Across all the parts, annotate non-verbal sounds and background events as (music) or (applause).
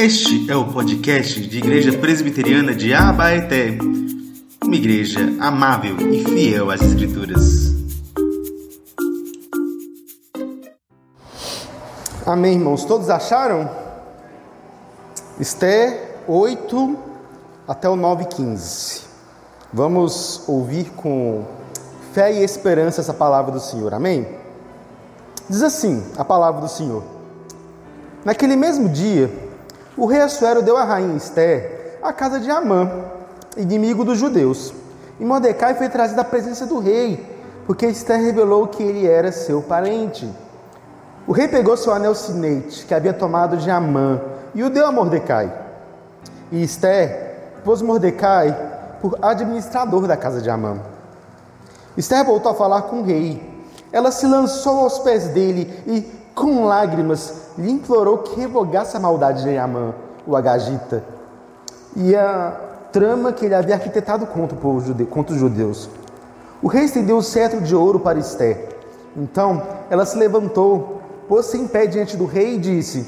Este é o podcast de Igreja Presbiteriana de Abaeté, uma igreja amável e fiel às Escrituras. Amém, irmãos. Todos acharam? Esté 8 até o 9,15. Vamos ouvir com fé e esperança essa palavra do Senhor. Amém? Diz assim a palavra do Senhor. Naquele mesmo dia, o rei Assuero deu a rainha Esther a casa de Amã, inimigo dos judeus. E Mordecai foi trazido à presença do rei, porque Esther revelou que ele era seu parente. O rei pegou seu anel sinete, que havia tomado de Amã, e o deu a Mordecai. E Esther pôs Mordecai por administrador da casa de Amã. Esther voltou a falar com o rei. Ela se lançou aos pés dele e com lágrimas, lhe implorou que revogasse a maldade de Amã, o Agagita, e a trama que ele havia arquitetado contra, o povo judeu, contra os judeus. O rei estendeu o cetro de ouro para Esther. Então ela se levantou, pôs-se em pé diante do rei e disse: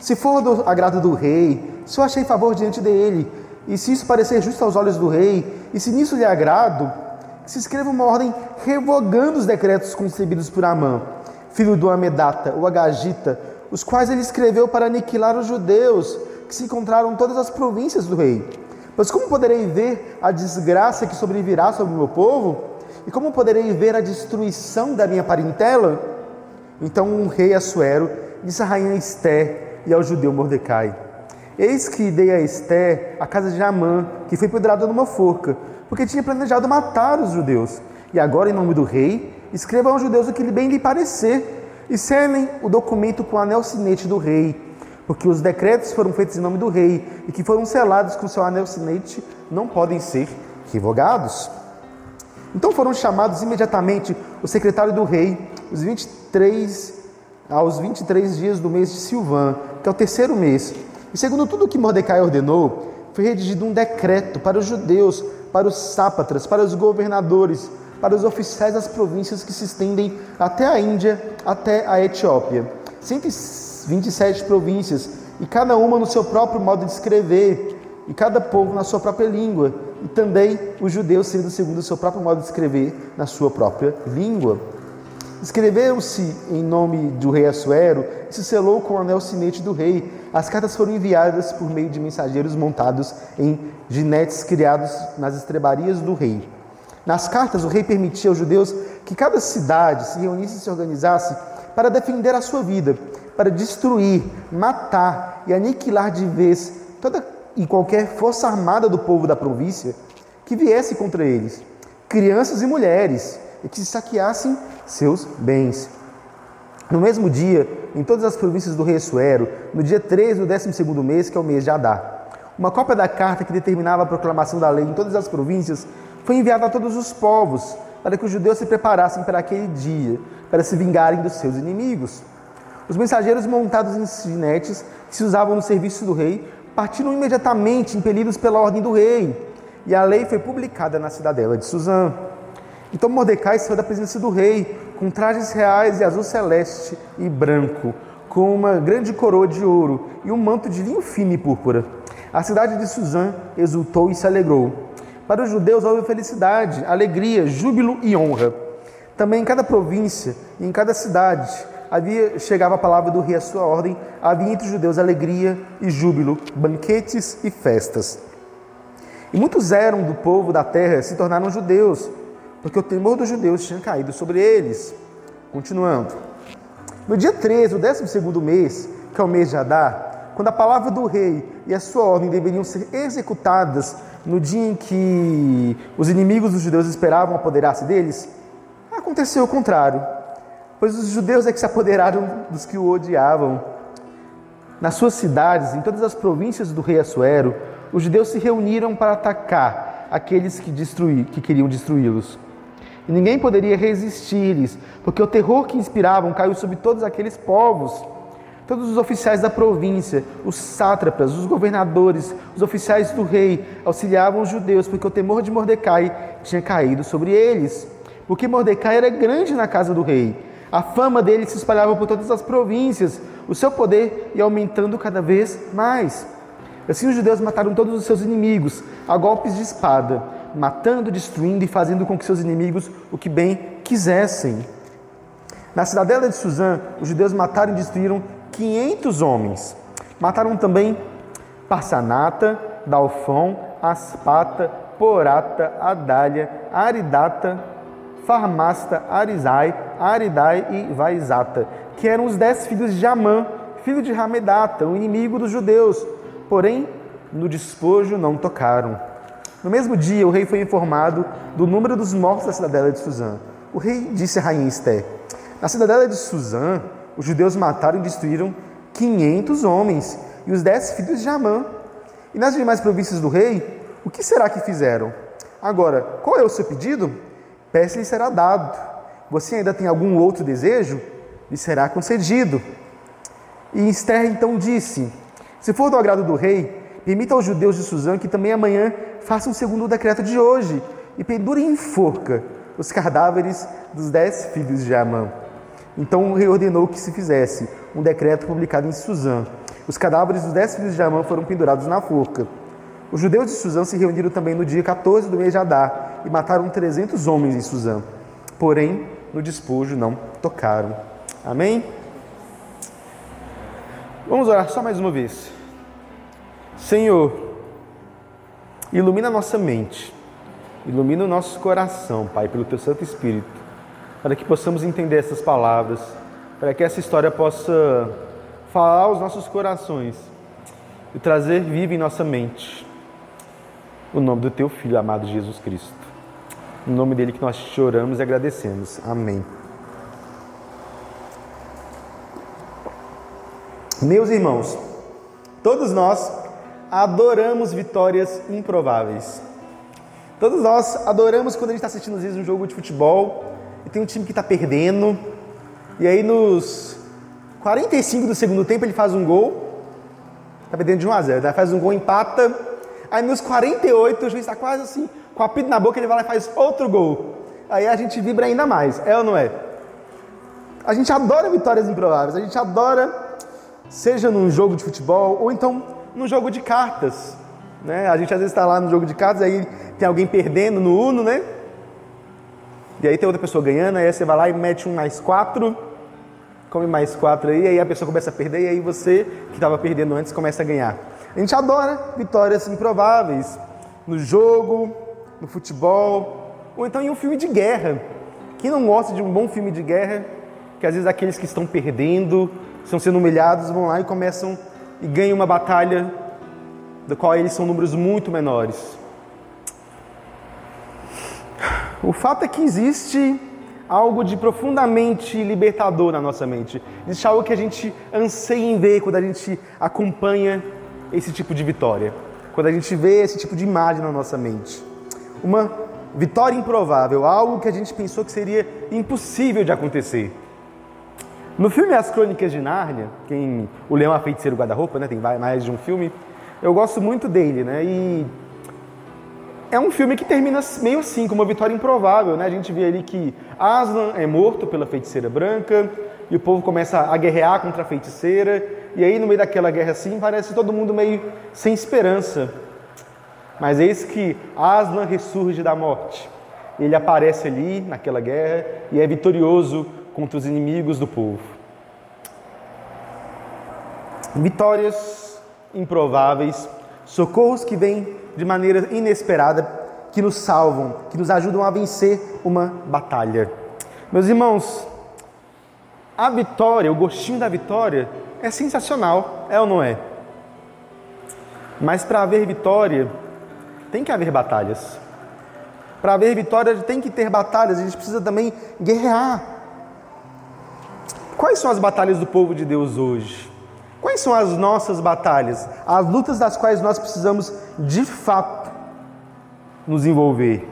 Se for do agrado do rei, se eu achei favor diante dele, e se isso parecer justo aos olhos do rei, e se nisso lhe agrado, se escreva uma ordem revogando os decretos concebidos por Amã filho do Amedata, o Agagita, os quais ele escreveu para aniquilar os judeus que se encontraram em todas as províncias do rei. Pois como poderei ver a desgraça que sobrevirá sobre o meu povo? E como poderei ver a destruição da minha parentela? Então o rei Assuero disse à rainha Esté e ao judeu Mordecai: Eis que dei a Esté a casa de Amã, que foi pedrada numa forca, porque tinha planejado matar os judeus. E agora, em nome do rei, escreva aos judeus o que bem lhe parecer, e selem o documento com o anel sinete do rei, porque os decretos foram feitos em nome do rei, e que foram selados com seu anel sinete, não podem ser revogados. Então foram chamados imediatamente o secretário do rei, os 23, aos 23 dias do mês de Silvã, que é o terceiro mês. E segundo tudo o que Mordecai ordenou, foi redigido um decreto para os judeus, para os sápatras, para os governadores, para os oficiais das províncias que se estendem até a Índia, até a Etiópia. 127 províncias, e cada uma no seu próprio modo de escrever, e cada povo na sua própria língua, e também os judeus sendo segundo o seu próprio modo de escrever na sua própria língua. Escreveram-se em nome do rei Assuero e se selou com o anel sinete do rei. As cartas foram enviadas por meio de mensageiros montados em ginetes criados nas estrebarias do rei. Nas cartas, o rei permitia aos judeus que cada cidade se reunisse e se organizasse para defender a sua vida, para destruir, matar e aniquilar de vez toda e qualquer força armada do povo da província que viesse contra eles, crianças e mulheres, e que saqueassem seus bens. No mesmo dia, em todas as províncias do rei Suero, no dia 13 do 12 mês, que é o mês de Adá, uma cópia da carta que determinava a proclamação da lei em todas as províncias foi enviado a todos os povos, para que os judeus se preparassem para aquele dia, para se vingarem dos seus inimigos. Os mensageiros montados em sinetes, que se usavam no serviço do rei, partiram imediatamente, impelidos pela ordem do rei, e a lei foi publicada na cidadela de Suzã. Então Mordecai saiu da presença do rei, com trajes reais de azul celeste e branco, com uma grande coroa de ouro e um manto de linho fino e púrpura. A cidade de Suzã exultou e se alegrou para os judeus houve felicidade, alegria, júbilo e honra. Também em cada província e em cada cidade havia chegava a palavra do rei à sua ordem, havia entre os judeus alegria e júbilo, banquetes e festas. E muitos eram do povo da terra se tornaram judeus, porque o temor dos judeus tinha caído sobre eles. Continuando. No dia 13, o 12 mês, que é o mês de Adar, quando a palavra do rei e a sua ordem deveriam ser executadas no dia em que os inimigos dos judeus esperavam apoderar-se deles, aconteceu o contrário, pois os judeus é que se apoderaram dos que o odiavam. Nas suas cidades, em todas as províncias do rei Assuero, os judeus se reuniram para atacar aqueles que, que queriam destruí-los. E ninguém poderia resistir-lhes, porque o terror que inspiravam caiu sobre todos aqueles povos. Todos os oficiais da província, os sátrapas, os governadores, os oficiais do rei auxiliavam os judeus, porque o temor de Mordecai tinha caído sobre eles. Porque Mordecai era grande na casa do rei. A fama dele se espalhava por todas as províncias, o seu poder ia aumentando cada vez mais. Assim os judeus mataram todos os seus inimigos a golpes de espada, matando, destruindo e fazendo com que seus inimigos o que bem quisessem. Na cidadela de Suzã, os judeus mataram e destruíram 500 homens. Mataram também Parsanata, Dalfão, Aspata, Porata, Adália, Aridata, Farmasta, Arizai, Aridai e Vaizata, que eram os dez filhos de Amã, filho de Ramedata, o inimigo dos judeus. Porém, no despojo não tocaram. No mesmo dia, o rei foi informado do número dos mortos da cidadela de Suzã. O rei disse a rainha Esté: Na cidadela de Suzã, os judeus mataram e destruíram 500 homens e os dez filhos de Amã. E nas demais províncias do rei, o que será que fizeram? Agora, qual é o seu pedido? Peça-lhe será dado. Você ainda tem algum outro desejo? Lhe será concedido. E Esther então disse: Se for do agrado do rei, permita aos judeus de Suzã que também amanhã façam segundo o decreto de hoje e pendurem em forca os cadáveres dos dez filhos de Amã. Então o rei ordenou que se fizesse um decreto publicado em Suzã. Os cadáveres dos dez filhos de Amã foram pendurados na forca. Os judeus de Suzã se reuniram também no dia 14 do mês de Adar e mataram 300 homens em Suzã. Porém, no despojo não tocaram. Amém? Vamos orar só mais uma vez. Senhor, ilumina a nossa mente, ilumina o nosso coração, Pai, pelo Teu Santo Espírito, para que possamos entender essas palavras, para que essa história possa falar aos nossos corações e trazer viva em nossa mente o nome do Teu Filho amado Jesus Cristo. No nome dele que nós choramos e agradecemos. Amém. Meus irmãos, todos nós adoramos vitórias improváveis. Todos nós adoramos quando a gente está assistindo às vezes um jogo de futebol e tem um time que está perdendo, e aí nos 45 do segundo tempo ele faz um gol, está perdendo de 1 a 0, né? faz um gol, empata, aí nos 48 o juiz está quase assim, com a pita na boca, ele vai lá e faz outro gol. Aí a gente vibra ainda mais, é ou não é? A gente adora vitórias improváveis, a gente adora seja num jogo de futebol ou então num jogo de cartas. Né? A gente às vezes está lá no jogo de cartas, aí tem alguém perdendo no Uno, né? E aí tem outra pessoa ganhando, aí você vai lá e mete um mais quatro, come mais quatro aí, aí a pessoa começa a perder, e aí você, que estava perdendo antes, começa a ganhar. A gente adora vitórias improváveis no jogo, no futebol, ou então em um filme de guerra. Quem não gosta de um bom filme de guerra, que às vezes aqueles que estão perdendo estão sendo humilhados, vão lá e começam e ganham uma batalha da qual eles são números muito menores. O fato é que existe algo de profundamente libertador na nossa mente. Existe algo que a gente anseia em ver quando a gente acompanha esse tipo de vitória. Quando a gente vê esse tipo de imagem na nossa mente. Uma vitória improvável, algo que a gente pensou que seria impossível de acontecer. No filme As Crônicas de Nárnia, quem o Leão a Feiticeiro Guarda-Roupa, né, tem mais de um filme, eu gosto muito dele, né? E é um filme que termina meio assim, com uma vitória improvável, né? A gente vê ali que Aslan é morto pela feiticeira branca e o povo começa a guerrear contra a feiticeira, e aí no meio daquela guerra assim, parece todo mundo meio sem esperança. Mas eis que Aslan ressurge da morte. Ele aparece ali naquela guerra e é vitorioso contra os inimigos do povo. Vitórias improváveis, socorros que vêm de maneira inesperada, que nos salvam, que nos ajudam a vencer uma batalha. Meus irmãos, a vitória, o gostinho da vitória é sensacional, é ou não é? Mas para haver vitória, tem que haver batalhas. Para haver vitória, tem que ter batalhas, a gente precisa também guerrear. Quais são as batalhas do povo de Deus hoje? Quais são as nossas batalhas? As lutas das quais nós precisamos de fato nos envolver.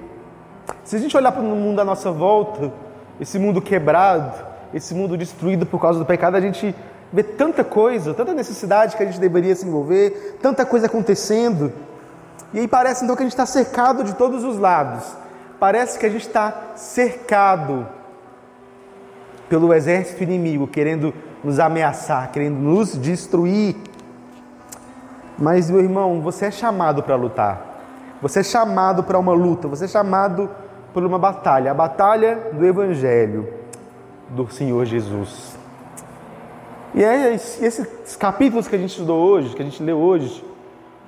Se a gente olhar para o mundo à nossa volta, esse mundo quebrado, esse mundo destruído por causa do pecado, a gente vê tanta coisa, tanta necessidade que a gente deveria se envolver, tanta coisa acontecendo. E aí parece então que a gente está cercado de todos os lados. Parece que a gente está cercado pelo exército inimigo, querendo nos ameaçar, querendo nos destruir. Mas, meu irmão, você é chamado para lutar. Você é chamado para uma luta, você é chamado por uma batalha, a batalha do Evangelho do Senhor Jesus. E é esses capítulos que a gente estudou hoje, que a gente leu hoje,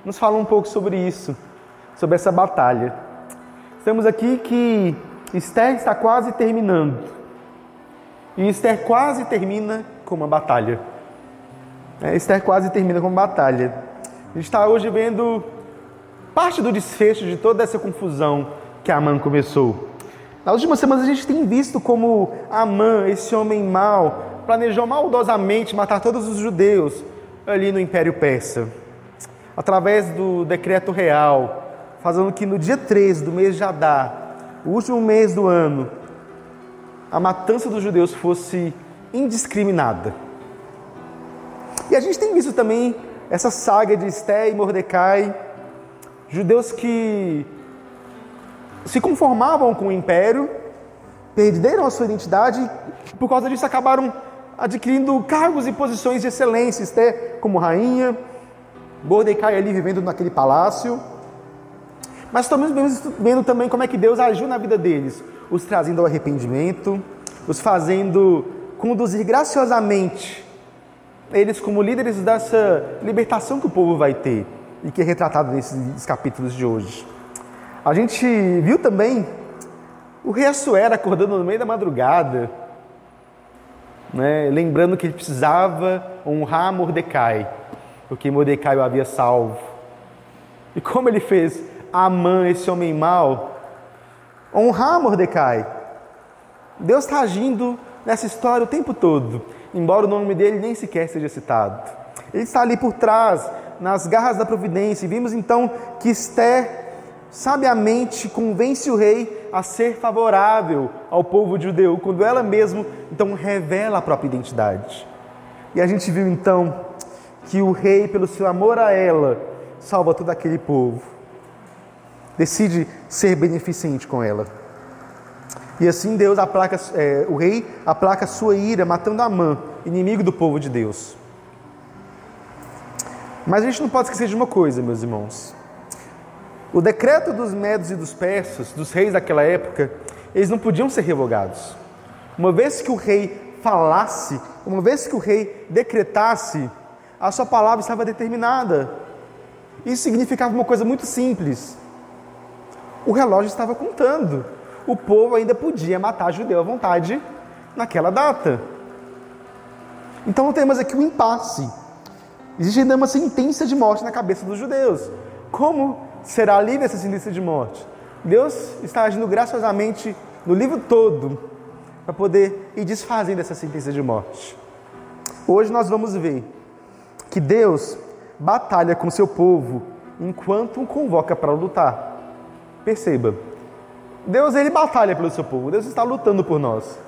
nos falam um pouco sobre isso, sobre essa batalha. Estamos aqui que Esther está quase terminando. E Esther quase termina com uma batalha. É, Esther quase termina com uma batalha. A gente está hoje vendo parte do desfecho de toda essa confusão que Amã começou. Nas últimas semanas a gente tem visto como Amã, esse homem mau, planejou maldosamente matar todos os judeus ali no Império Persa, através do decreto real, fazendo que no dia 13 do mês de o último mês do ano, a matança dos judeus fosse indiscriminada. E a gente tem visto também essa saga de Esté e Mordecai, judeus que se conformavam com o império, perderam a sua identidade e por causa disso acabaram adquirindo cargos e posições de excelência, Esté como rainha, Mordecai ali vivendo naquele palácio. Mas estamos vendo também como é que Deus agiu na vida deles, os trazendo ao arrependimento, os fazendo conduzir graciosamente eles como líderes dessa libertação que o povo vai ter e que é retratado nesses capítulos de hoje. A gente viu também o rei Assuero acordando no meio da madrugada, né, lembrando que ele precisava honrar Mordecai, porque Mordecai o havia salvo. E como ele fez? Amã, esse homem mau, honrar Mordecai. Deus está agindo nessa história o tempo todo, embora o nome dele nem sequer seja citado. Ele está ali por trás, nas garras da providência, e vimos então que Esther sabiamente convence o rei a ser favorável ao povo judeu, quando ela mesma então revela a própria identidade. E a gente viu então que o rei, pelo seu amor a ela, salva todo aquele povo decide ser beneficente com ela. E assim Deus aplaca, é, o rei aplaca sua ira, matando Amã, inimigo do povo de Deus. Mas a gente não pode esquecer de uma coisa, meus irmãos. O decreto dos medos e dos persas, dos reis daquela época, eles não podiam ser revogados. Uma vez que o rei falasse, uma vez que o rei decretasse, a sua palavra estava determinada. Isso significava uma coisa muito simples o relógio estava contando. O povo ainda podia matar judeu à vontade naquela data. Então temos aqui um impasse. Existe ainda uma sentença de morte na cabeça dos judeus. Como será livre essa sentença de morte? Deus está agindo graciosamente no livro todo para poder ir desfazendo essa sentença de morte. Hoje nós vamos ver que Deus batalha com seu povo enquanto o convoca para lutar. Perceba, Deus ele batalha pelo seu povo, Deus está lutando por nós.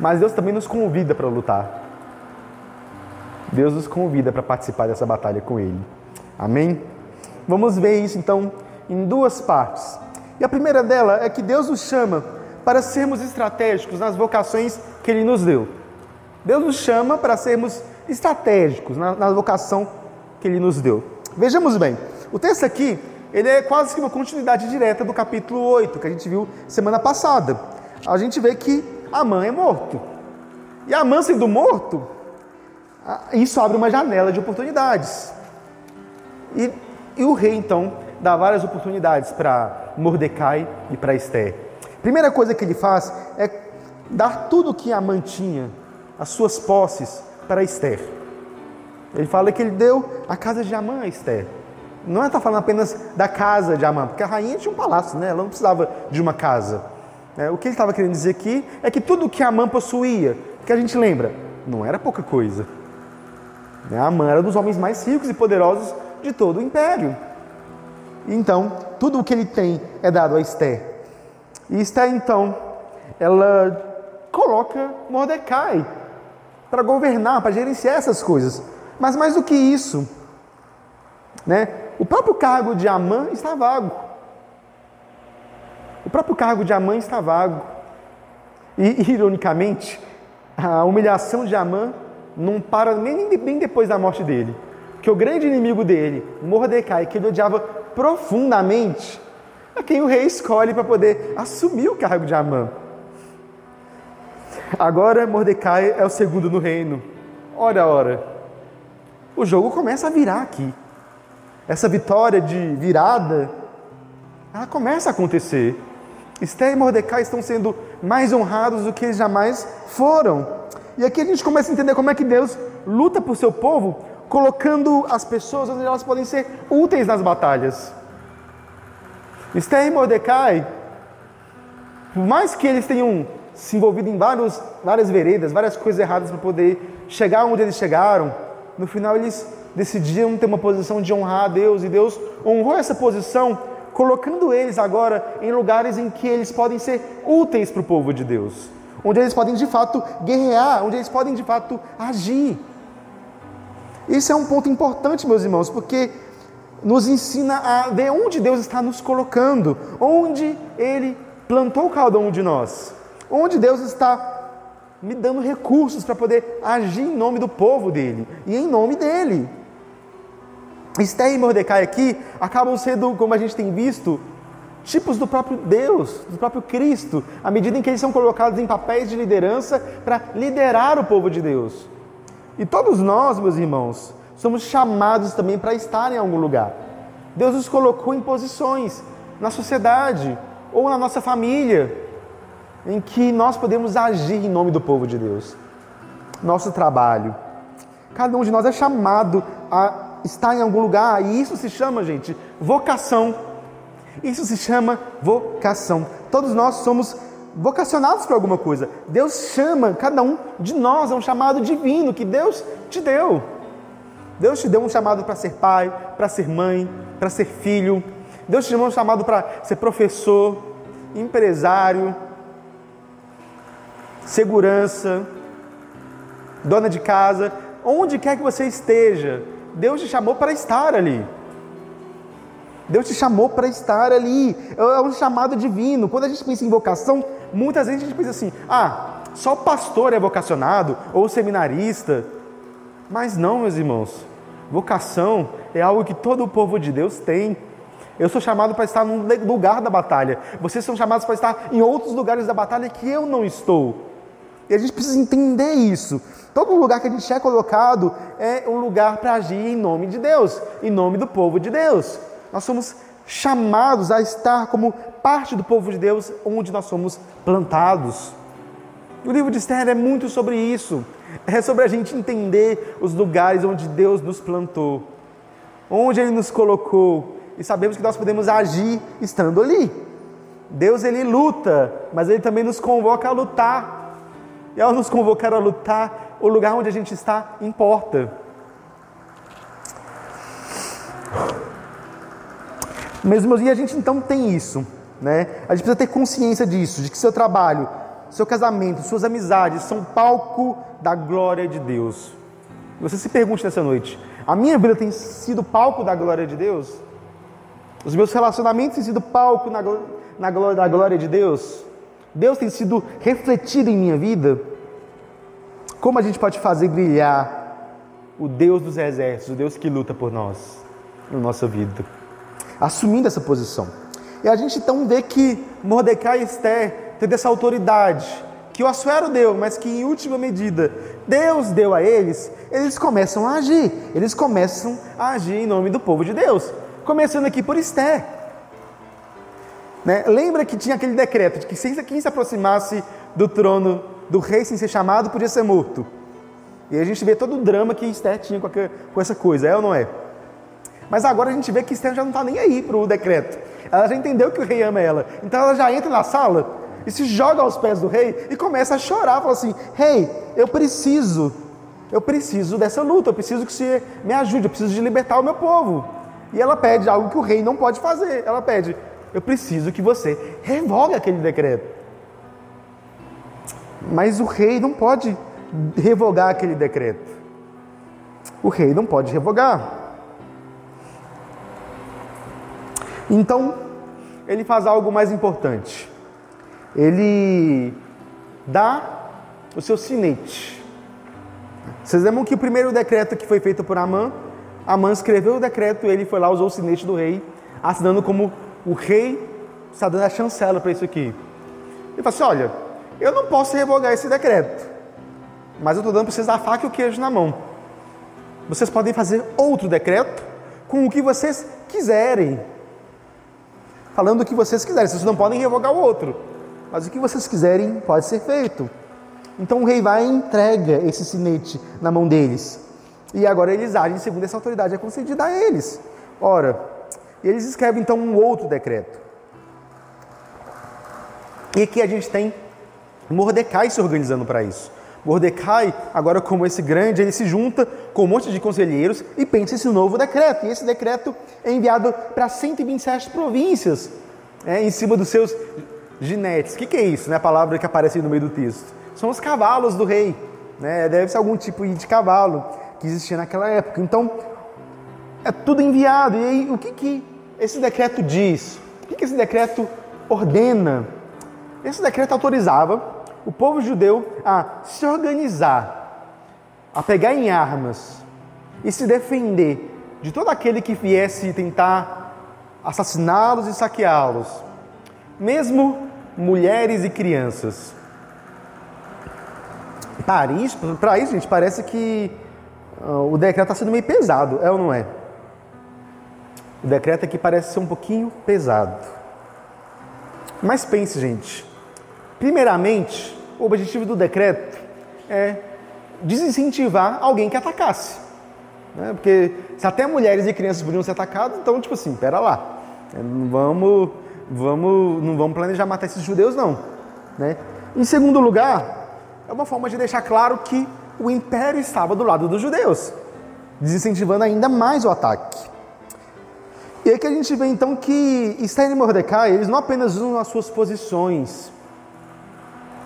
Mas Deus também nos convida para lutar. Deus nos convida para participar dessa batalha com Ele. Amém? Vamos ver isso então em duas partes. E a primeira dela é que Deus nos chama para sermos estratégicos nas vocações que Ele nos deu. Deus nos chama para sermos estratégicos na, na vocação que Ele nos deu. Vejamos bem, o texto aqui ele é quase que uma continuidade direta do capítulo 8, que a gente viu semana passada. A gente vê que Amã é morto. E Amã sendo morto, isso abre uma janela de oportunidades. E, e o rei, então, dá várias oportunidades para Mordecai e para Esther. Primeira coisa que ele faz é dar tudo que Amã tinha, as suas posses, para Esther. Ele fala que ele deu a casa de Amã a Esther. Não está falando apenas da casa de Amã, porque a rainha tinha um palácio, né? ela não precisava de uma casa. É, o que ele estava querendo dizer aqui é que tudo que Amã possuía, que a gente lembra, não era pouca coisa. Né? Amã era um dos homens mais ricos e poderosos de todo o império. Então, tudo o que ele tem é dado a Esther. E Esther, então, ela coloca Mordecai para governar, para gerenciar essas coisas. Mas mais do que isso, né? O próprio cargo de Amã está vago. O próprio cargo de Amã está vago. E, ironicamente, a humilhação de Amã não para nem, nem depois da morte dele. Que o grande inimigo dele, Mordecai, que ele odiava profundamente, é quem o rei escolhe para poder assumir o cargo de Amã. Agora Mordecai é o segundo no reino. Ora, ora. O jogo começa a virar aqui. Essa vitória de virada, ela começa a acontecer. Esther e Mordecai estão sendo mais honrados do que eles jamais foram. E aqui a gente começa a entender como é que Deus luta por seu povo, colocando as pessoas onde elas podem ser úteis nas batalhas. Esther e Mordecai, por mais que eles tenham se envolvido em vários, várias veredas, várias coisas erradas para poder chegar onde eles chegaram, no final eles decidiram ter uma posição de honrar a Deus e Deus honrou essa posição, colocando eles agora em lugares em que eles podem ser úteis para o povo de Deus, onde eles podem de fato guerrear, onde eles podem de fato agir. Isso é um ponto importante, meus irmãos, porque nos ensina a ver onde Deus está nos colocando, onde Ele plantou cada um de nós, onde Deus está me dando recursos para poder agir em nome do povo dele e em nome dele. Esther e Mordecai aqui acabam sendo, como a gente tem visto, tipos do próprio Deus, do próprio Cristo, à medida em que eles são colocados em papéis de liderança para liderar o povo de Deus. E todos nós, meus irmãos, somos chamados também para estar em algum lugar. Deus nos colocou em posições na sociedade ou na nossa família em que nós podemos agir em nome do povo de Deus. Nosso trabalho. Cada um de nós é chamado a estar em algum lugar e isso se chama, gente, vocação. Isso se chama vocação. Todos nós somos vocacionados para alguma coisa. Deus chama cada um de nós, é um chamado divino que Deus te deu. Deus te deu um chamado para ser pai, para ser mãe, para ser filho. Deus te deu um chamado para ser professor, empresário, segurança, dona de casa, onde quer que você esteja, Deus te chamou para estar ali. Deus te chamou para estar ali. É um chamado divino. Quando a gente pensa em vocação, muitas vezes a gente pensa assim: ah, só pastor é vocacionado ou seminarista. Mas não, meus irmãos. Vocação é algo que todo o povo de Deus tem. Eu sou chamado para estar num lugar da batalha. Vocês são chamados para estar em outros lugares da batalha que eu não estou. E a gente precisa entender isso. Todo lugar que a gente é colocado é um lugar para agir em nome de Deus, em nome do povo de Deus. Nós somos chamados a estar como parte do povo de Deus onde nós somos plantados. O livro de Esther é muito sobre isso. É sobre a gente entender os lugares onde Deus nos plantou, onde Ele nos colocou, e sabemos que nós podemos agir estando ali. Deus ele luta, mas Ele também nos convoca a lutar. E ao nos convocar a lutar, o lugar onde a gente está importa. Meus irmãos, e a gente então tem isso, né? A gente precisa ter consciência disso, de que seu trabalho, seu casamento, suas amizades são palco da glória de Deus. Você se pergunte nessa noite: a minha vida tem sido palco da glória de Deus? Os meus relacionamentos têm sido palco na, na da glória de Deus? Deus tem sido refletido em minha vida? Como a gente pode fazer brilhar o Deus dos exércitos, o Deus que luta por nós, na nossa vida? Assumindo essa posição. E a gente então vê que Mordecai e Esther têm essa autoridade, que o Assuero deu, mas que em última medida Deus deu a eles, eles começam a agir, eles começam a agir em nome do povo de Deus. Começando aqui por Esther. Né? Lembra que tinha aquele decreto de que quem se aproximasse do trono do rei sem ser chamado podia ser morto. E a gente vê todo o drama que Esther tinha com, com essa coisa, é ou não é? Mas agora a gente vê que Esther já não está nem aí para o decreto. Ela já entendeu que o rei ama ela. Então ela já entra na sala e se joga aos pés do rei e começa a chorar. Fala assim: Rei, eu preciso, eu preciso dessa luta, eu preciso que você me ajude, eu preciso de libertar o meu povo. E ela pede algo que o rei não pode fazer. Ela pede: Eu preciso que você revogue aquele decreto. Mas o rei não pode revogar aquele decreto. O rei não pode revogar. Então, ele faz algo mais importante. Ele dá o seu sinete. Vocês lembram que o primeiro decreto que foi feito por Amã, Amã escreveu o decreto, ele foi lá, usou o sinete do rei, assinando como o rei está dando a chancela para isso aqui. Ele falou assim: olha, eu não posso revogar esse decreto, mas eu estou dando para vocês a faca e o queijo na mão. Vocês podem fazer outro decreto com o que vocês quiserem. Falando o que vocês quiserem, vocês não podem revogar o outro, mas o que vocês quiserem pode ser feito. Então o rei vai e entrega esse sinete na mão deles. E agora eles agem segundo essa autoridade é concedida a eles. Ora, eles escrevem então um outro decreto. E aqui a gente tem Mordecai se organizando para isso. Mordecai, agora como esse grande, ele se junta com um monte de conselheiros e pensa esse novo decreto. E esse decreto é enviado para 127 províncias, é, em cima dos seus ginetes. O que, que, é isso? Né? A palavra que aparece no meio do texto. São os cavalos do rei. Né? Deve ser algum tipo de cavalo que existia naquela época. Então, é tudo enviado. E aí, o que, que esse decreto diz? O que, esse decreto ordena? Esse decreto autorizava o povo judeu a se organizar, a pegar em armas e se defender de todo aquele que viesse tentar assassiná-los e saqueá-los, mesmo mulheres e crianças. Para isso, para isso, gente, parece que uh, o decreto está sendo meio pesado, é ou não é? O decreto aqui parece ser um pouquinho pesado. Mas pense, gente, Primeiramente, o objetivo do decreto é desincentivar alguém que atacasse. Né? Porque se até mulheres e crianças podiam ser atacadas, então, tipo assim, pera lá. É, não vamos, vamos, não vamos planejar matar esses judeus, não. Né? Em segundo lugar, é uma forma de deixar claro que o império estava do lado dos judeus, desincentivando ainda mais o ataque. E aí que a gente vê então que Esther e Mordecai, eles não apenas usam as suas posições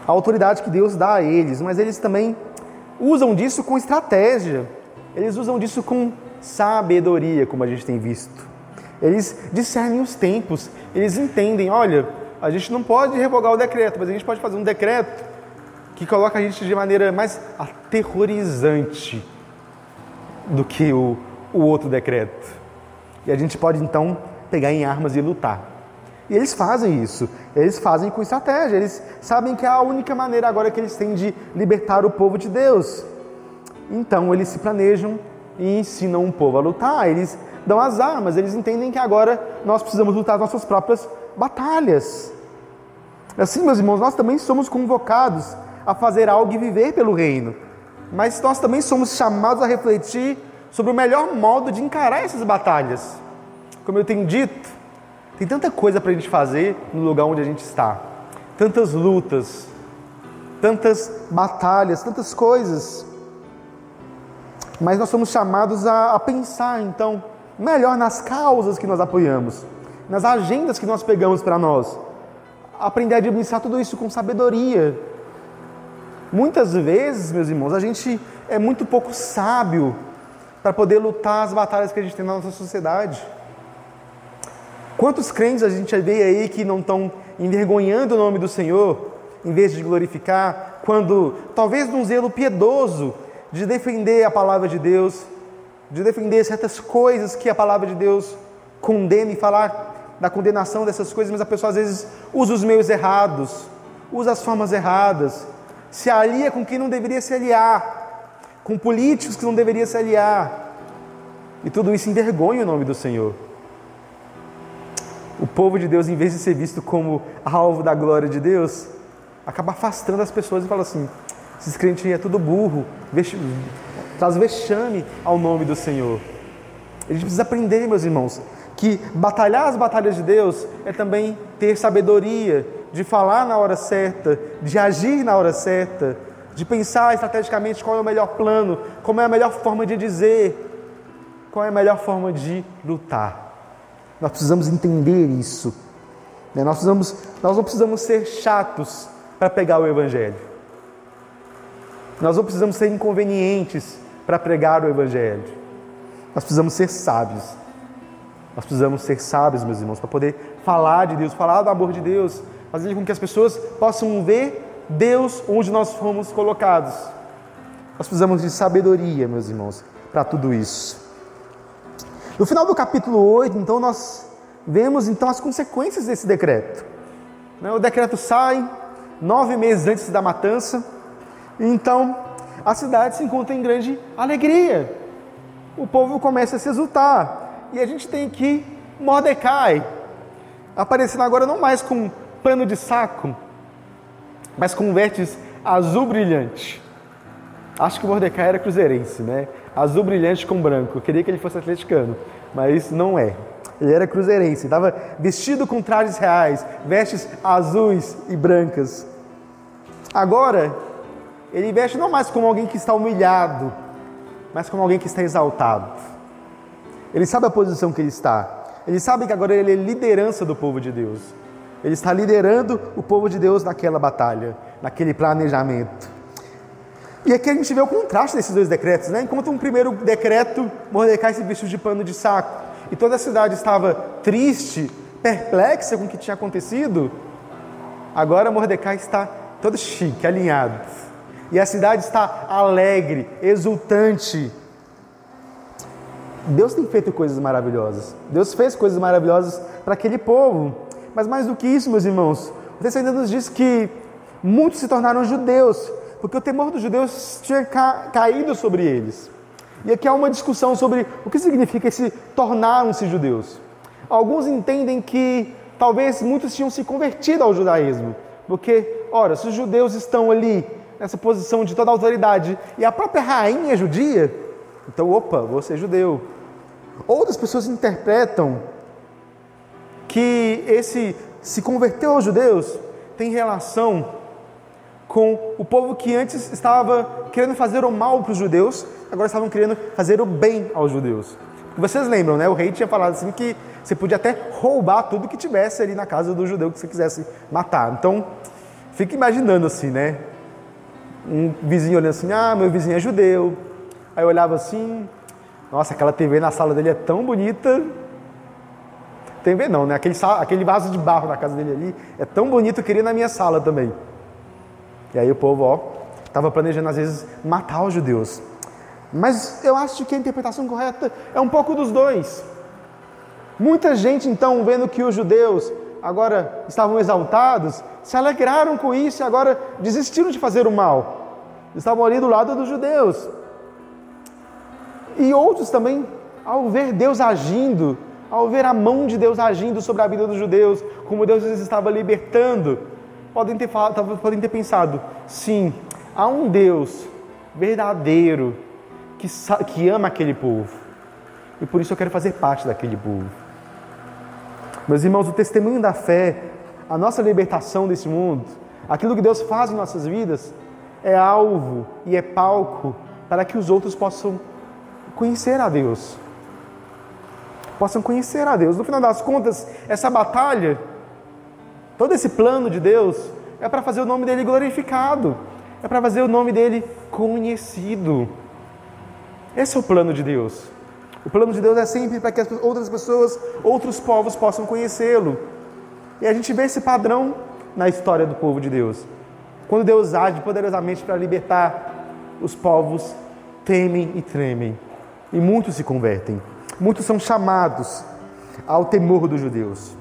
a autoridade que Deus dá a eles, mas eles também usam disso com estratégia, eles usam disso com sabedoria, como a gente tem visto. Eles discernem os tempos, eles entendem: olha, a gente não pode revogar o decreto, mas a gente pode fazer um decreto que coloca a gente de maneira mais aterrorizante do que o, o outro decreto. E a gente pode então pegar em armas e lutar. E eles fazem isso, eles fazem com estratégia, eles sabem que é a única maneira agora que eles têm de libertar o povo de Deus. Então eles se planejam e ensinam o povo a lutar, eles dão as armas, eles entendem que agora nós precisamos lutar nossas próprias batalhas. Assim, meus irmãos, nós também somos convocados a fazer algo e viver pelo reino, mas nós também somos chamados a refletir sobre o melhor modo de encarar essas batalhas. Como eu tenho dito, tem tanta coisa para a gente fazer no lugar onde a gente está, tantas lutas, tantas batalhas, tantas coisas. Mas nós somos chamados a, a pensar, então, melhor nas causas que nós apoiamos, nas agendas que nós pegamos para nós. Aprender a administrar tudo isso com sabedoria. Muitas vezes, meus irmãos, a gente é muito pouco sábio para poder lutar as batalhas que a gente tem na nossa sociedade. Quantos crentes a gente vê aí que não estão envergonhando o nome do Senhor, em vez de glorificar, quando, talvez num zelo piedoso, de defender a palavra de Deus, de defender certas coisas que a palavra de Deus condena e falar da condenação dessas coisas, mas a pessoa às vezes usa os meios errados, usa as formas erradas, se alia com quem não deveria se aliar, com políticos que não deveria se aliar, e tudo isso envergonha o nome do Senhor. O povo de Deus, em vez de ser visto como alvo da glória de Deus, acaba afastando as pessoas e fala assim: esses crentes é tudo burro, traz vexame ao nome do Senhor. A gente precisa aprender, meus irmãos, que batalhar as batalhas de Deus é também ter sabedoria, de falar na hora certa, de agir na hora certa, de pensar estrategicamente qual é o melhor plano, como é a melhor forma de dizer, qual é a melhor forma de lutar. Nós precisamos entender isso. Né? Nós, precisamos, nós não precisamos ser chatos para pegar o Evangelho. Nós não precisamos ser inconvenientes para pregar o Evangelho. Nós precisamos ser sábios. Nós precisamos ser sábios, meus irmãos, para poder falar de Deus, falar do amor de Deus, fazer com que as pessoas possam ver Deus onde nós fomos colocados. Nós precisamos de sabedoria, meus irmãos, para tudo isso. No final do capítulo 8, então, nós vemos então as consequências desse decreto. Né, o decreto sai nove meses antes da matança, então a cidade se encontra em grande alegria. O povo começa a se exultar, e a gente tem aqui Mordecai, aparecendo agora não mais com pano de saco, mas com vestes azul brilhante. Acho que o Mordecai era cruzeirense, né? Azul brilhante com branco. Eu queria que ele fosse atleticano, mas não é. Ele era cruzeirense, estava vestido com trajes reais, vestes azuis e brancas. Agora, ele veste não mais como alguém que está humilhado, mas como alguém que está exaltado. Ele sabe a posição que ele está. Ele sabe que agora ele é liderança do povo de Deus. Ele está liderando o povo de Deus naquela batalha, naquele planejamento. E aqui a gente vê o contraste desses dois decretos, né? Enquanto um primeiro decreto, Mordecai se vestiu de pano de saco e toda a cidade estava triste, perplexa com o que tinha acontecido, agora Mordecai está todo chique, alinhado. E a cidade está alegre, exultante. Deus tem feito coisas maravilhosas. Deus fez coisas maravilhosas para aquele povo. Mas mais do que isso, meus irmãos, o texto ainda nos diz que muitos se tornaram judeus porque o temor dos judeus tinha caído sobre eles. E aqui há uma discussão sobre o que significa esse tornaram-se judeus. Alguns entendem que talvez muitos tinham se convertido ao judaísmo, porque, ora, se os judeus estão ali nessa posição de toda autoridade e a própria rainha é judia, então, opa, vou ser judeu. Outras pessoas interpretam que esse se converteu aos judeus tem relação com o povo que antes estava querendo fazer o mal para os judeus, agora estavam querendo fazer o bem aos judeus. Vocês lembram, né? O rei tinha falado assim que você podia até roubar tudo que tivesse ali na casa do judeu que você quisesse matar. Então, fica imaginando assim, né? Um vizinho olhando assim, ah, meu vizinho é judeu. Aí eu olhava assim, nossa, aquela TV na sala dele é tão bonita. TV não, né? Aquele, aquele vaso de barro na casa dele ali é tão bonito, eu queria na minha sala também. E aí o povo, ó, estava planejando às vezes matar os judeus. Mas eu acho que a interpretação correta é um pouco dos dois. Muita gente então, vendo que os judeus agora estavam exaltados, se alegraram com isso e agora desistiram de fazer o mal. Estavam ali do lado dos judeus. E outros também, ao ver Deus agindo, ao ver a mão de Deus agindo sobre a vida dos judeus, como Deus os estava libertando, podem ter, falado, podem ter pensado: sim, há um Deus verdadeiro que, que ama aquele povo. E por isso eu quero fazer parte daquele povo. Meus irmãos, o testemunho da fé, a nossa libertação desse mundo, aquilo que Deus faz em nossas vidas, é alvo e é palco para que os outros possam conhecer a Deus. Possam conhecer a Deus. No final das contas, essa batalha Todo esse plano de Deus é para fazer o nome dele glorificado, é para fazer o nome dele conhecido. Esse é o plano de Deus. O plano de Deus é sempre para que as outras pessoas, outros povos possam conhecê-lo. E a gente vê esse padrão na história do povo de Deus. Quando Deus age poderosamente para libertar, os povos temem e tremem. E muitos se convertem. Muitos são chamados ao temor dos judeus.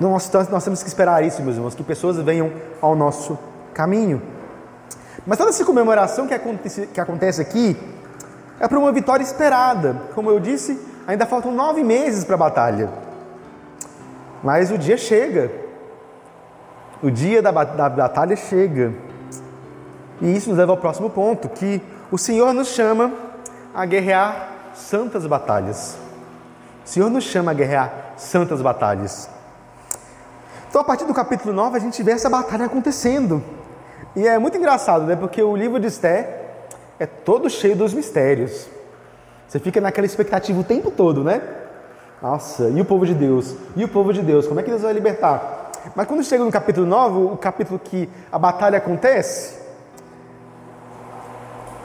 Nós, nós temos que esperar isso, meus irmãos, que pessoas venham ao nosso caminho. Mas toda essa comemoração que acontece, que acontece aqui é para uma vitória esperada. Como eu disse, ainda faltam nove meses para a batalha. Mas o dia chega. O dia da, da batalha chega. E isso nos leva ao próximo ponto, que o Senhor nos chama a guerrear santas batalhas. O Senhor nos chama a guerrear santas batalhas. Então, a partir do capítulo 9, a gente vê essa batalha acontecendo. E é muito engraçado, né? Porque o livro de Esther é todo cheio dos mistérios. Você fica naquela expectativa o tempo todo, né? Nossa, e o povo de Deus? E o povo de Deus? Como é que Deus vai libertar? Mas quando chega no capítulo 9, o capítulo que a batalha acontece,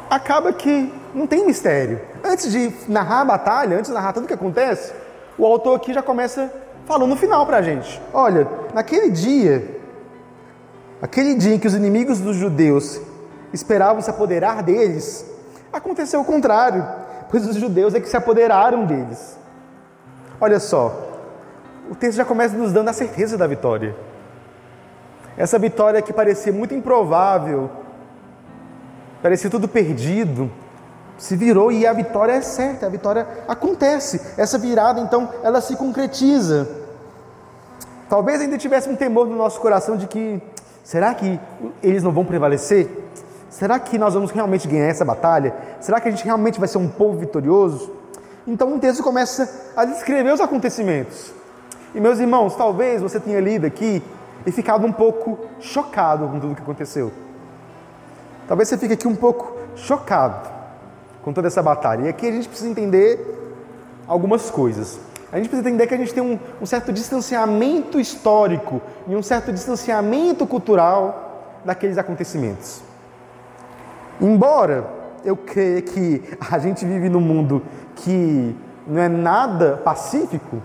acaba que não tem mistério. Antes de narrar a batalha, antes de narrar tudo o que acontece, o autor aqui já começa falou no final para a gente: olha, naquele dia, aquele dia em que os inimigos dos judeus esperavam se apoderar deles, aconteceu o contrário, pois os judeus é que se apoderaram deles. Olha só, o texto já começa nos dando a certeza da vitória. Essa vitória que parecia muito improvável, parecia tudo perdido, se virou e a vitória é certa, a vitória acontece. Essa virada, então, ela se concretiza. Talvez ainda tivesse um temor no nosso coração de que será que eles não vão prevalecer? Será que nós vamos realmente ganhar essa batalha? Será que a gente realmente vai ser um povo vitorioso? Então o texto começa a descrever os acontecimentos. E meus irmãos, talvez você tenha lido aqui e ficado um pouco chocado com tudo que aconteceu. Talvez você fique aqui um pouco chocado com toda essa batalha. E aqui a gente precisa entender algumas coisas. A gente precisa entender que a gente tem um, um certo distanciamento histórico e um certo distanciamento cultural daqueles acontecimentos. Embora eu creia que (laughs) a gente vive num mundo que não é nada pacífico,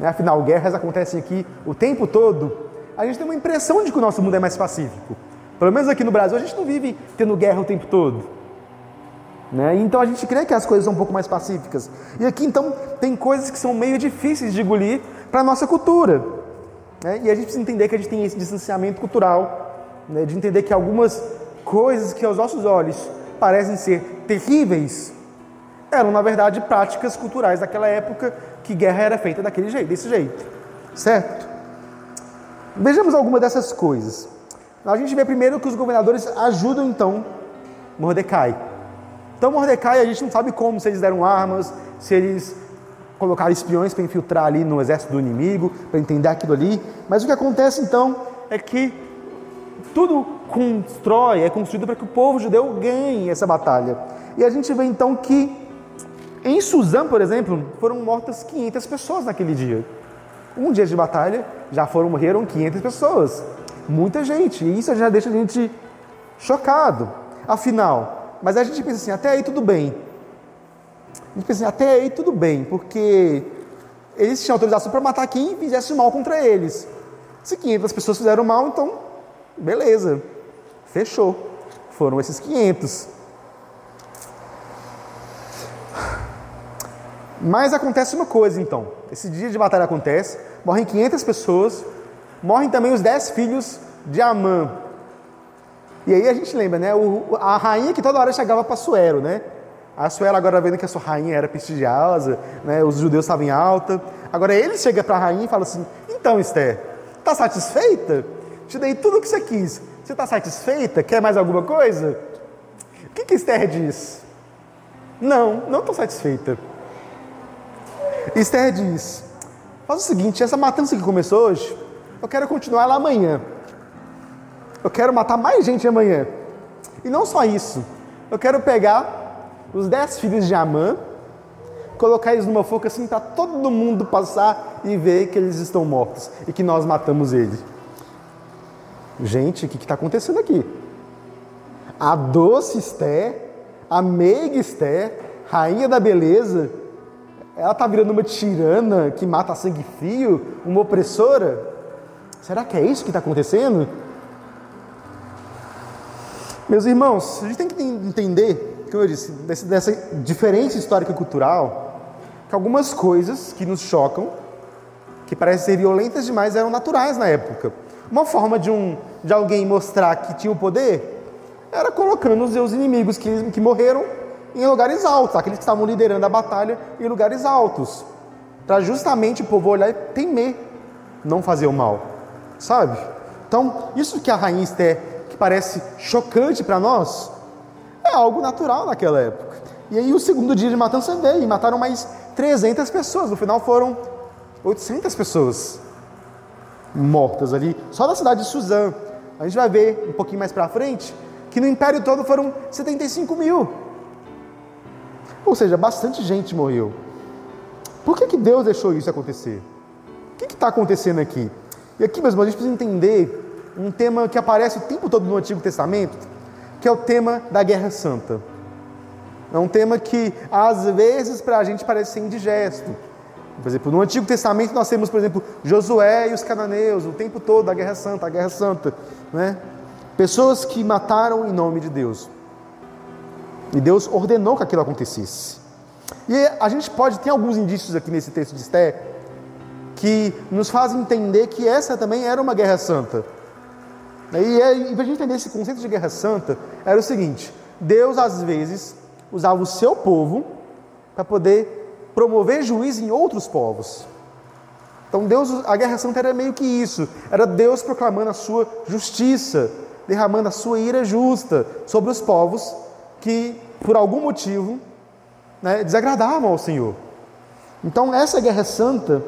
né? afinal, guerras acontecem aqui o tempo todo, a gente tem uma impressão de que o nosso mundo é mais pacífico. Pelo menos aqui no Brasil, a gente não vive tendo guerra o tempo todo. Né? Então a gente crê que as coisas são um pouco mais pacíficas. E aqui então tem coisas que são meio difíceis de engolir para a nossa cultura. Né? E a gente precisa entender que a gente tem esse distanciamento cultural, né? de entender que algumas coisas que aos nossos olhos parecem ser terríveis eram na verdade práticas culturais daquela época que guerra era feita daquele jeito, desse jeito, certo? Vejamos alguma dessas coisas. A gente vê primeiro que os governadores ajudam então Mordecai. Então Mordecai, a gente não sabe como, se eles deram armas, se eles colocaram espiões para infiltrar ali no exército do inimigo, para entender aquilo ali. Mas o que acontece então é que tudo constrói, é construído para que o povo judeu ganhe essa batalha. E a gente vê então que em Suzã, por exemplo, foram mortas 500 pessoas naquele dia. Um dia de batalha já foram morreram 500 pessoas. Muita gente. E isso já deixa a gente chocado. Afinal, mas a gente pensa assim, até aí tudo bem. A gente pensa assim, até aí tudo bem, porque eles tinham autorização para matar quem fizesse mal contra eles. Se 500 pessoas fizeram mal, então, beleza, fechou. Foram esses 500. Mas acontece uma coisa então. Esse dia de batalha acontece, morrem 500 pessoas, morrem também os 10 filhos de Amã, e aí a gente lembra, né? O, a rainha que toda hora chegava para Suero, né? A Suero agora vendo que a sua rainha era prestigiosa, né? Os judeus estavam em alta. Agora ele chega para a rainha e fala assim: Então, Esther, tá satisfeita? Te dei tudo o que você quis. Você está satisfeita? Quer mais alguma coisa? O que, que Esther diz? Não, não estou satisfeita. Esther diz: Faz o seguinte, essa matança que começou hoje, eu quero continuar lá amanhã. Eu quero matar mais gente amanhã. E não só isso. Eu quero pegar os dez filhos de Amã, colocar eles numa foca assim para todo mundo passar e ver que eles estão mortos e que nós matamos ele. Gente, o que está acontecendo aqui? A doce Esther, a meiga Esther, rainha da beleza, ela está virando uma tirana que mata sangue frio, uma opressora? Será que é isso que está acontecendo? Meus irmãos, a gente tem que entender, como eu disse, dessa diferença histórica e cultural, que algumas coisas que nos chocam, que parecem ser violentas demais, eram naturais na época. Uma forma de, um, de alguém mostrar que tinha o poder era colocando os seus inimigos que, que morreram em lugares altos, aqueles que estavam liderando a batalha em lugares altos, para justamente o povo olhar e temer não fazer o mal, sabe? Então, isso que a rainha Esther parece chocante para nós, é algo natural naquela época. E aí o segundo dia de matança veio e mataram mais 300 pessoas. No final foram 800 pessoas mortas ali, só na cidade de Suzã. A gente vai ver um pouquinho mais para frente que no império todo foram 75 mil. Ou seja, bastante gente morreu. Por que, que Deus deixou isso acontecer? O que está acontecendo aqui? E aqui, meus irmãos, a gente precisa entender um tema que aparece o tempo todo no Antigo Testamento, que é o tema da Guerra Santa. É um tema que às vezes para a gente parece ser indigesto, Por exemplo, no Antigo Testamento nós temos, por exemplo, Josué e os cananeus, o tempo todo a Guerra Santa, a Guerra Santa, né? Pessoas que mataram em nome de Deus. E Deus ordenou que aquilo acontecesse. E a gente pode, tem alguns indícios aqui nesse texto de Esté, que nos fazem entender que essa também era uma guerra santa. E, é, e para a gente entender esse conceito de guerra santa, era o seguinte: Deus às vezes usava o seu povo para poder promover juízo em outros povos. Então Deus, a guerra santa era meio que isso, era Deus proclamando a sua justiça, derramando a sua ira justa sobre os povos que, por algum motivo, né, desagradavam ao Senhor. Então, essa guerra santa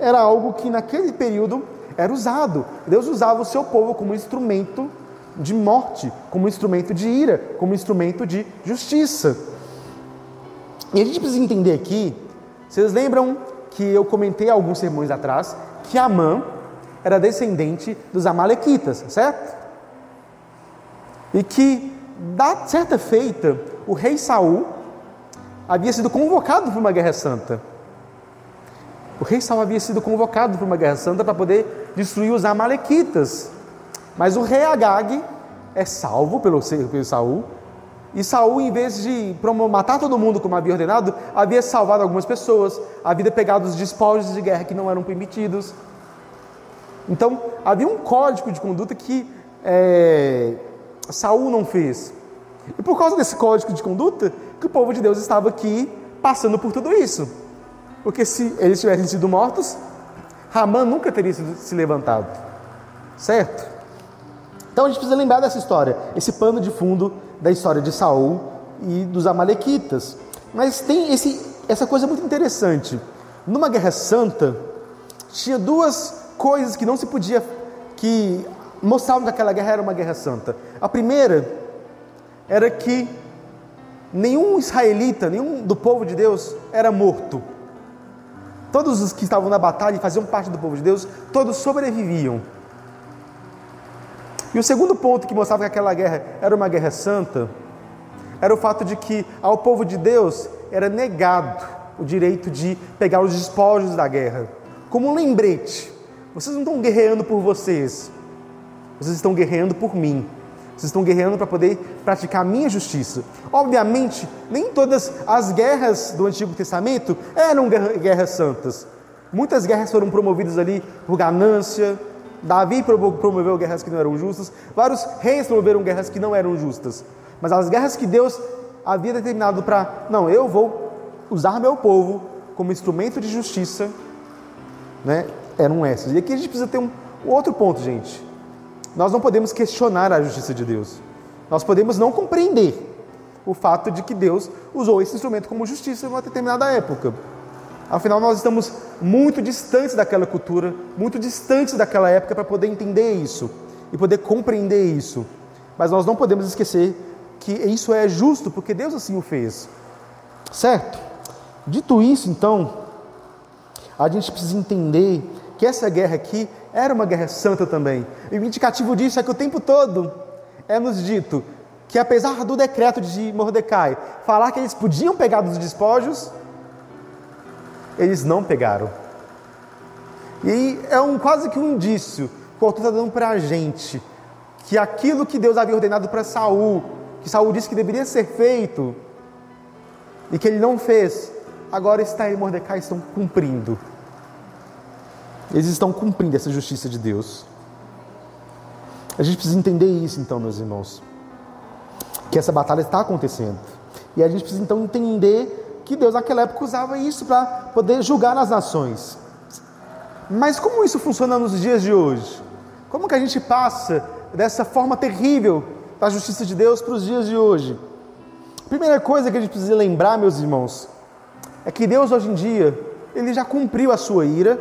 era algo que naquele período era usado. Deus usava o seu povo como instrumento de morte, como instrumento de ira, como instrumento de justiça. E a gente precisa entender aqui, vocês lembram que eu comentei alguns sermões atrás que Amã era descendente dos Amalequitas, certo? E que, da certa feita, o rei Saul havia sido convocado para uma guerra santa. O rei Saul havia sido convocado para uma guerra santa para poder destruir os amalequitas. Mas o rei Agag é salvo pelo, pelo Saul. E Saul, em vez de matar todo mundo como havia ordenado, havia salvado algumas pessoas, havia pegado os despojos de guerra que não eram permitidos. Então, havia um código de conduta que é, Saul não fez. E por causa desse código de conduta, que o povo de Deus estava aqui passando por tudo isso. Porque se eles tivessem sido mortos, Ramã nunca teria se levantado. Certo? Então a gente precisa lembrar dessa história, esse pano de fundo da história de Saul e dos amalequitas. Mas tem esse, essa coisa muito interessante. Numa guerra santa, tinha duas coisas que não se podia que mostravam que aquela guerra era uma guerra santa. A primeira era que nenhum israelita, nenhum do povo de Deus era morto. Todos os que estavam na batalha e faziam parte do povo de Deus, todos sobreviviam. E o segundo ponto que mostrava que aquela guerra era uma guerra santa era o fato de que ao povo de Deus era negado o direito de pegar os despojos da guerra. Como um lembrete: vocês não estão guerreando por vocês, vocês estão guerreando por mim. Vocês estão guerreando para poder praticar a minha justiça. Obviamente, nem todas as guerras do Antigo Testamento eram guerras santas. Muitas guerras foram promovidas ali por ganância. Davi promoveu guerras que não eram justas. Vários reis promoveram guerras que não eram justas. Mas as guerras que Deus havia determinado para, não, eu vou usar meu povo como instrumento de justiça, né, eram essas. E aqui a gente precisa ter um outro ponto, gente. Nós não podemos questionar a justiça de Deus. Nós podemos não compreender o fato de que Deus usou esse instrumento como justiça em uma determinada época. Afinal, nós estamos muito distantes daquela cultura, muito distantes daquela época para poder entender isso e poder compreender isso. Mas nós não podemos esquecer que isso é justo porque Deus assim o fez. Certo? Dito isso, então, a gente precisa entender que essa guerra aqui era uma guerra santa também. E o indicativo disso é que o tempo todo é nos dito que, apesar do decreto de Mordecai falar que eles podiam pegar dos despojos, eles não pegaram. E é um, quase que um indício que o autor está dando para a gente que aquilo que Deus havia ordenado para Saul, que Saul disse que deveria ser feito e que ele não fez, agora está em Mordecai estão cumprindo. Eles estão cumprindo essa justiça de Deus. A gente precisa entender isso, então, meus irmãos. Que essa batalha está acontecendo. E a gente precisa, então, entender que Deus, naquela época, usava isso para poder julgar as nações. Mas como isso funciona nos dias de hoje? Como que a gente passa dessa forma terrível da justiça de Deus para os dias de hoje? Primeira coisa que a gente precisa lembrar, meus irmãos, é que Deus hoje em dia, ele já cumpriu a sua ira,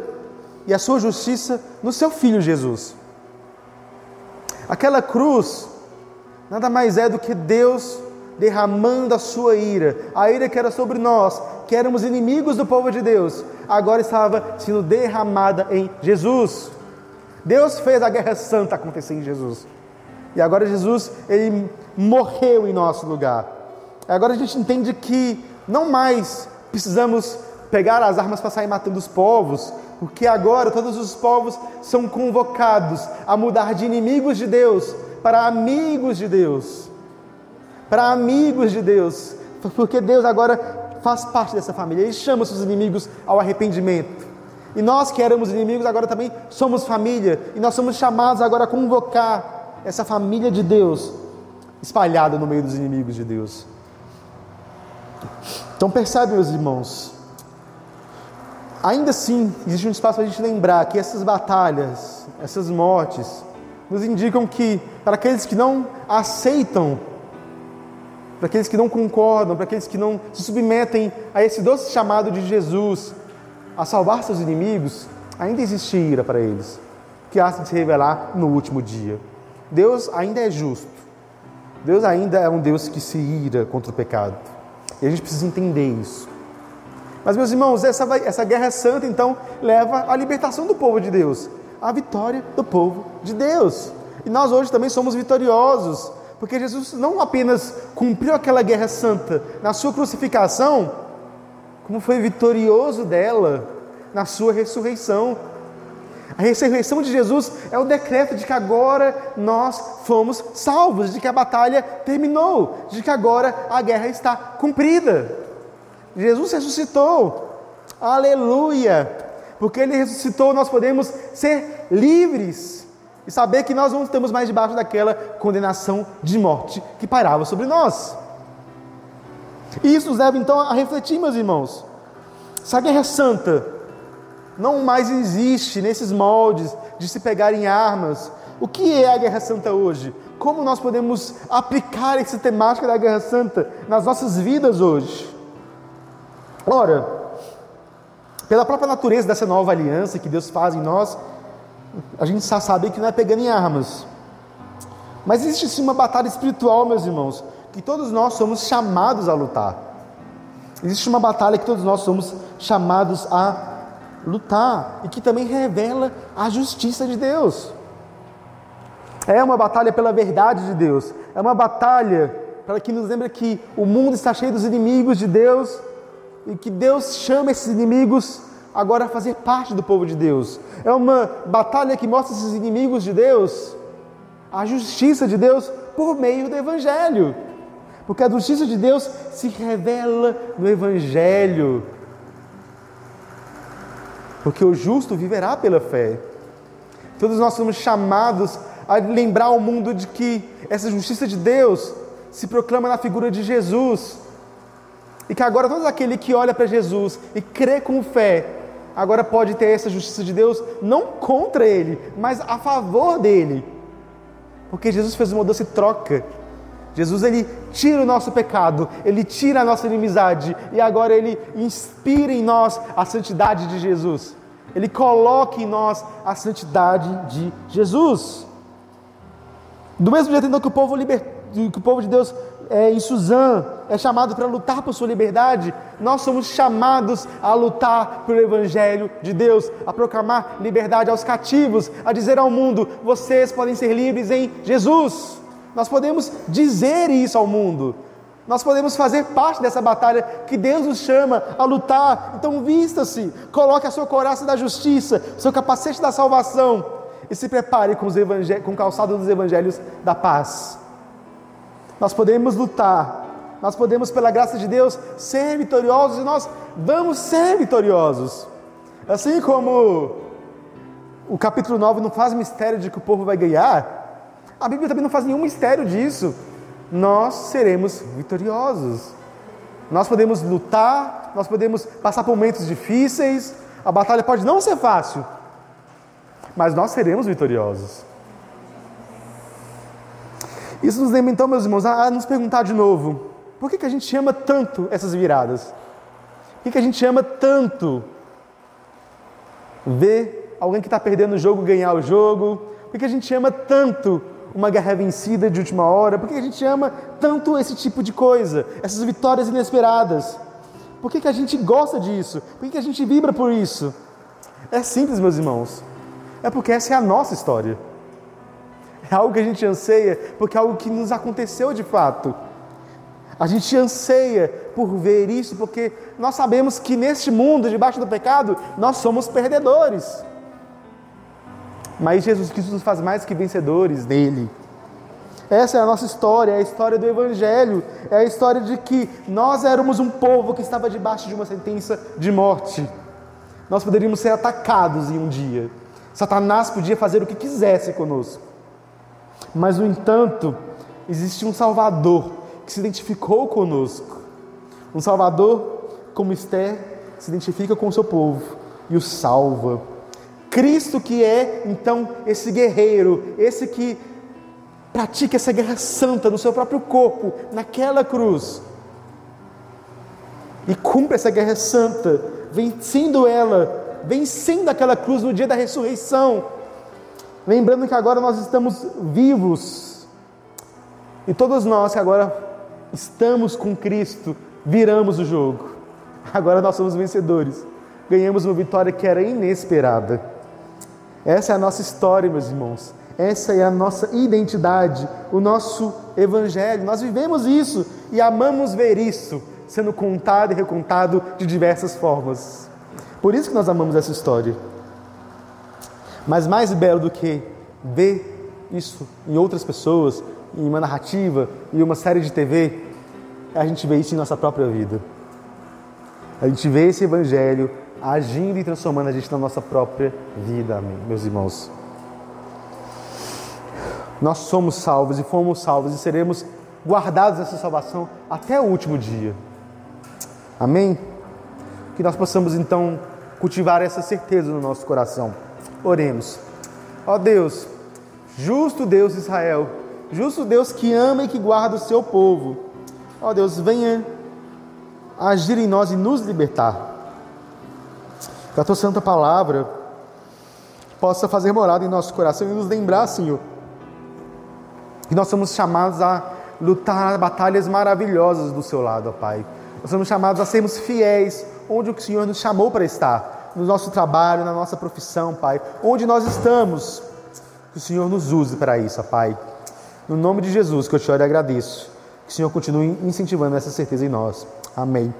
e a sua justiça no seu filho Jesus. Aquela cruz nada mais é do que Deus derramando a sua ira, a ira que era sobre nós, que éramos inimigos do povo de Deus, agora estava sendo derramada em Jesus. Deus fez a guerra santa acontecer em Jesus. E agora Jesus, ele morreu em nosso lugar. Agora a gente entende que não mais precisamos pegaram as armas para sair matando os povos, porque agora todos os povos são convocados a mudar de inimigos de Deus para amigos de Deus. Para amigos de Deus, porque Deus agora faz parte dessa família, Ele chama seus inimigos ao arrependimento. E nós que éramos inimigos agora também somos família, e nós somos chamados agora a convocar essa família de Deus espalhada no meio dos inimigos de Deus. Então percebe, meus irmãos, ainda assim existe um espaço para a gente lembrar que essas batalhas, essas mortes, nos indicam que para aqueles que não aceitam, para aqueles que não concordam, para aqueles que não se submetem a esse doce chamado de Jesus a salvar seus inimigos, ainda existe ira para eles, que há de se revelar no último dia. Deus ainda é justo. Deus ainda é um Deus que se ira contra o pecado. E a gente precisa entender isso. Mas, meus irmãos, essa, essa guerra santa, então, leva à libertação do povo de Deus, à vitória do povo de Deus. E nós hoje também somos vitoriosos, porque Jesus não apenas cumpriu aquela guerra santa na sua crucificação, como foi vitorioso dela na sua ressurreição. A ressurreição de Jesus é o decreto de que agora nós fomos salvos, de que a batalha terminou, de que agora a guerra está cumprida. Jesus ressuscitou, aleluia! Porque Ele ressuscitou, nós podemos ser livres e saber que nós não estamos mais debaixo daquela condenação de morte que pairava sobre nós. E isso nos leva então a refletir, meus irmãos. A guerra santa não mais existe nesses moldes de se pegarem armas. O que é a Guerra Santa hoje? Como nós podemos aplicar essa temática da Guerra Santa nas nossas vidas hoje? Ora, pela própria natureza dessa nova aliança que Deus faz em nós, a gente já sabe que não é pegando em armas. Mas existe sim uma batalha espiritual, meus irmãos, que todos nós somos chamados a lutar. Existe uma batalha que todos nós somos chamados a lutar e que também revela a justiça de Deus. É uma batalha pela verdade de Deus, é uma batalha para que nos lembre que o mundo está cheio dos inimigos de Deus e que Deus chama esses inimigos agora a fazer parte do povo de Deus. É uma batalha que mostra esses inimigos de Deus a justiça de Deus por meio do Evangelho. Porque a justiça de Deus se revela no Evangelho porque o justo viverá pela fé. Todos nós somos chamados a lembrar ao mundo de que essa justiça de Deus se proclama na figura de Jesus. E que agora todo aquele que olha para Jesus e crê com fé, agora pode ter essa justiça de Deus não contra ele, mas a favor dele. Porque Jesus fez uma doce troca. Jesus ele tira o nosso pecado, ele tira a nossa inimizade e agora ele inspira em nós a santidade de Jesus. Ele coloca em nós a santidade de Jesus. Do mesmo jeito então, que o povo, liber... que o povo de Deus é, em Suzã é chamado para lutar por sua liberdade, nós somos chamados a lutar pelo Evangelho de Deus, a proclamar liberdade aos cativos, a dizer ao mundo: vocês podem ser livres em Jesus. Nós podemos dizer isso ao mundo. Nós podemos fazer parte dessa batalha que Deus nos chama a lutar. Então, vista-se, coloque a sua coraça da justiça, seu capacete da salvação e se prepare com, os com o calçado dos evangelhos da paz. Nós podemos lutar, nós podemos, pela graça de Deus, ser vitoriosos e nós vamos ser vitoriosos. Assim como o capítulo 9 não faz mistério de que o povo vai ganhar, a Bíblia também não faz nenhum mistério disso nós seremos vitoriosos. Nós podemos lutar, nós podemos passar por momentos difíceis, a batalha pode não ser fácil, mas nós seremos vitoriosos. Isso nos lembra então, meus irmãos, a nos perguntar de novo: por que, que a gente ama tanto essas viradas? Por que, que a gente ama tanto ver alguém que está perdendo o jogo ganhar o jogo? Por que, que a gente ama tanto uma guerra vencida de última hora? Por que a gente ama tanto esse tipo de coisa, essas vitórias inesperadas? Por que, que a gente gosta disso? Por que, que a gente vibra por isso? É simples, meus irmãos. É porque essa é a nossa história. É algo que a gente anseia, porque é algo que nos aconteceu de fato. A gente anseia por ver isso porque nós sabemos que neste mundo, debaixo do pecado, nós somos perdedores. Mas Jesus Cristo nos faz mais que vencedores nele. Essa é a nossa história, é a história do Evangelho, é a história de que nós éramos um povo que estava debaixo de uma sentença de morte. Nós poderíamos ser atacados em um dia. Satanás podia fazer o que quisesse conosco. Mas, no entanto, existe um Salvador que se identificou conosco. Um Salvador, como Esther, se identifica com o seu povo e o salva. Cristo que é, então, esse guerreiro, esse que pratica essa guerra santa no seu próprio corpo, naquela cruz. E cumpre essa guerra santa, vencendo ela, vencendo aquela cruz no dia da ressurreição. Lembrando que agora nós estamos vivos. E todos nós que agora estamos com Cristo, viramos o jogo. Agora nós somos vencedores. Ganhamos uma vitória que era inesperada. Essa é a nossa história, meus irmãos. Essa é a nossa identidade, o nosso evangelho. Nós vivemos isso e amamos ver isso sendo contado e recontado de diversas formas. Por isso que nós amamos essa história. Mas mais belo do que ver isso em outras pessoas, em uma narrativa, em uma série de TV, a gente vê isso em nossa própria vida. A gente vê esse evangelho agindo e transformando a gente na nossa própria vida, meus irmãos. Nós somos salvos e fomos salvos e seremos guardados nessa salvação até o último dia. Amém? Que nós possamos então cultivar essa certeza no nosso coração. Oremos. Ó Deus, justo Deus de Israel, justo Deus que ama e que guarda o seu povo. Ó Deus, venha agir em nós e nos libertar. Que a tua santa palavra possa fazer morada em nosso coração e nos lembrar, Senhor, que nós somos chamados a lutar batalhas maravilhosas do seu lado, ó Pai. Nós somos chamados a sermos fiéis onde o Senhor nos chamou para estar, no nosso trabalho, na nossa profissão, Pai. Onde nós estamos, que o Senhor nos use para isso, Pai. No nome de Jesus que eu te oro e agradeço. Que o Senhor continue incentivando essa certeza em nós. Amém.